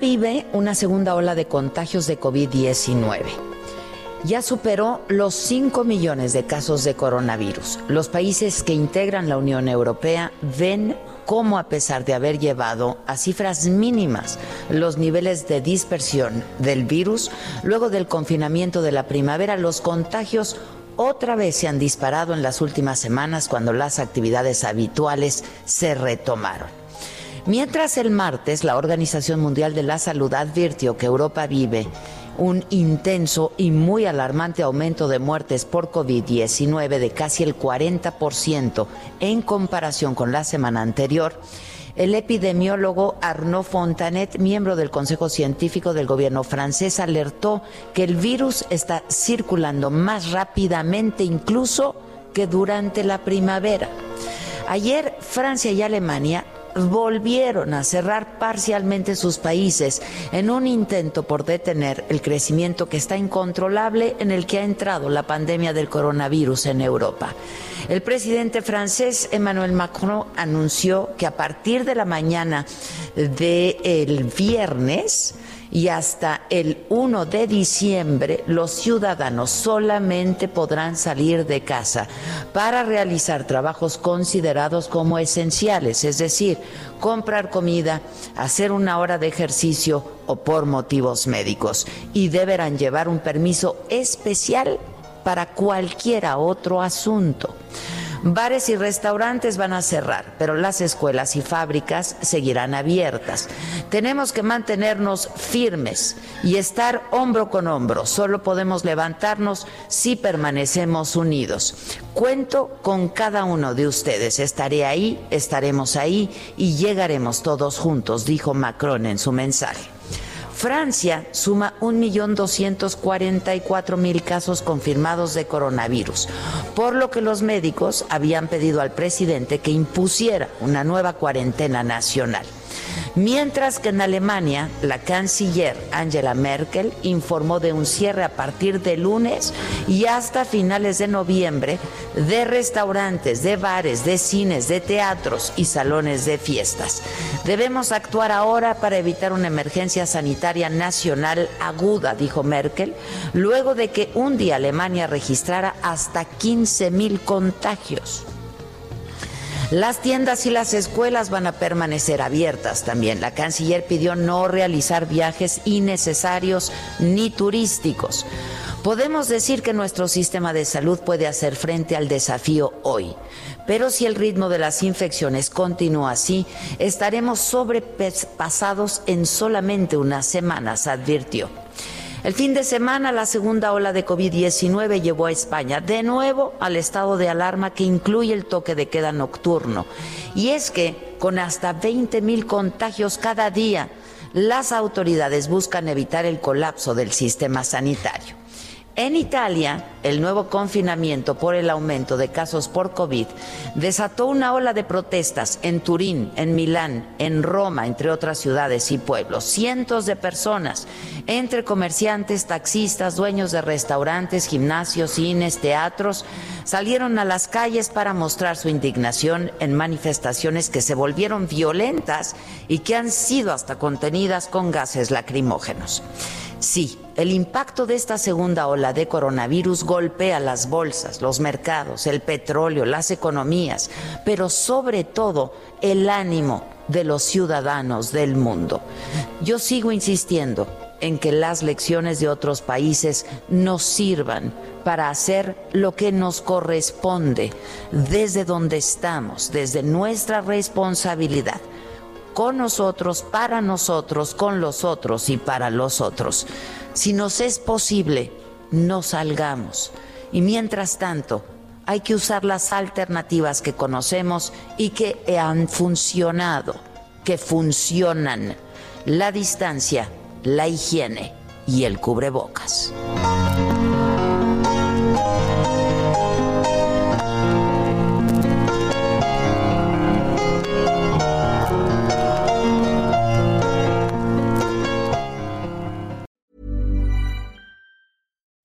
Vive una segunda ola de contagios de COVID-19. Ya superó los 5 millones de casos de coronavirus. Los países que integran la Unión Europea ven cómo a pesar de haber llevado a cifras mínimas los niveles de dispersión del virus, luego del confinamiento de la primavera, los contagios otra vez se han disparado en las últimas semanas cuando las actividades habituales se retomaron. Mientras el martes la Organización Mundial de la Salud advirtió que Europa vive un intenso y muy alarmante aumento de muertes por COVID-19 de casi el 40% en comparación con la semana anterior, el epidemiólogo Arnaud Fontanet, miembro del Consejo Científico del gobierno francés, alertó que el virus está circulando más rápidamente incluso que durante la primavera. Ayer Francia y Alemania volvieron a cerrar parcialmente sus países en un intento por detener el crecimiento que está incontrolable en el que ha entrado la pandemia del coronavirus en Europa. El presidente francés Emmanuel Macron anunció que a partir de la mañana del viernes, y hasta el 1 de diciembre los ciudadanos solamente podrán salir de casa para realizar trabajos considerados como esenciales, es decir, comprar comida, hacer una hora de ejercicio o por motivos médicos y deberán llevar un permiso especial para cualquier otro asunto. Bares y restaurantes van a cerrar, pero las escuelas y fábricas seguirán abiertas. Tenemos que mantenernos firmes y estar hombro con hombro. Solo podemos levantarnos si permanecemos unidos. Cuento con cada uno de ustedes. Estaré ahí, estaremos ahí y llegaremos todos juntos, dijo Macron en su mensaje. Francia suma 1.244.000 casos confirmados de coronavirus, por lo que los médicos habían pedido al presidente que impusiera una nueva cuarentena nacional. Mientras que en Alemania, la canciller Angela Merkel informó de un cierre a partir de lunes y hasta finales de noviembre de restaurantes, de bares, de cines, de teatros y salones de fiestas. Debemos actuar ahora para evitar una emergencia sanitaria nacional aguda, dijo Merkel, luego de que un día Alemania registrara hasta 15 mil contagios. Las tiendas y las escuelas van a permanecer abiertas también. La canciller pidió no realizar viajes innecesarios ni turísticos. Podemos decir que nuestro sistema de salud puede hacer frente al desafío hoy, pero si el ritmo de las infecciones continúa así, estaremos sobrepasados en solamente unas semanas, advirtió. El fin de semana, la segunda ola de COVID-19 llevó a España de nuevo al estado de alarma que incluye el toque de queda nocturno. Y es que, con hasta 20 mil contagios cada día, las autoridades buscan evitar el colapso del sistema sanitario. En Italia, el nuevo confinamiento por el aumento de casos por COVID desató una ola de protestas en Turín, en Milán, en Roma, entre otras ciudades y pueblos. Cientos de personas, entre comerciantes, taxistas, dueños de restaurantes, gimnasios, cines, teatros, salieron a las calles para mostrar su indignación en manifestaciones que se volvieron violentas y que han sido hasta contenidas con gases lacrimógenos. Sí, el impacto de esta segunda ola de coronavirus golpea las bolsas, los mercados, el petróleo, las economías, pero sobre todo el ánimo de los ciudadanos del mundo. Yo sigo insistiendo en que las lecciones de otros países nos sirvan para hacer lo que nos corresponde desde donde estamos, desde nuestra responsabilidad con nosotros, para nosotros, con los otros y para los otros. Si nos es posible, no salgamos. Y mientras tanto, hay que usar las alternativas que conocemos y que han funcionado, que funcionan. La distancia, la higiene y el cubrebocas.